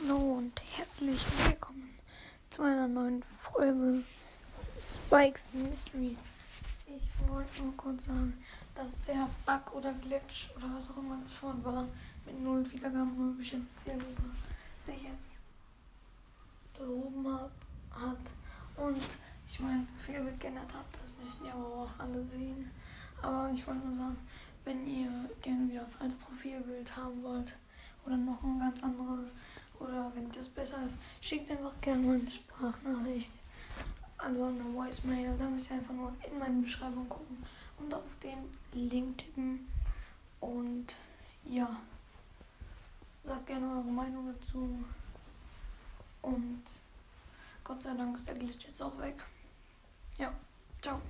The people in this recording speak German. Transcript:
Hallo und herzlich willkommen zu einer neuen Folge Spikes Mystery. Ich wollte nur kurz sagen, dass der Bug oder Glitch oder was auch immer das schon war, mit null Wiedergaben und Geschäftszielgruppe sich jetzt behoben hat geändert hat. Das müssen ja aber auch alle sehen. Aber ich wollte nur sagen, wenn ihr gerne wieder das alte Profilbild haben wollt oder noch ein ganz anderes oder wenn das besser ist, schickt einfach gerne mal eine Sprachnachricht. Also eine Voicemail. Da müsst ihr einfach nur in meine Beschreibung gucken und auf den Link tippen. Und ja, sagt gerne eure Meinung dazu. Und Gott sei Dank ist der Glitch jetzt auch weg. Ja, 走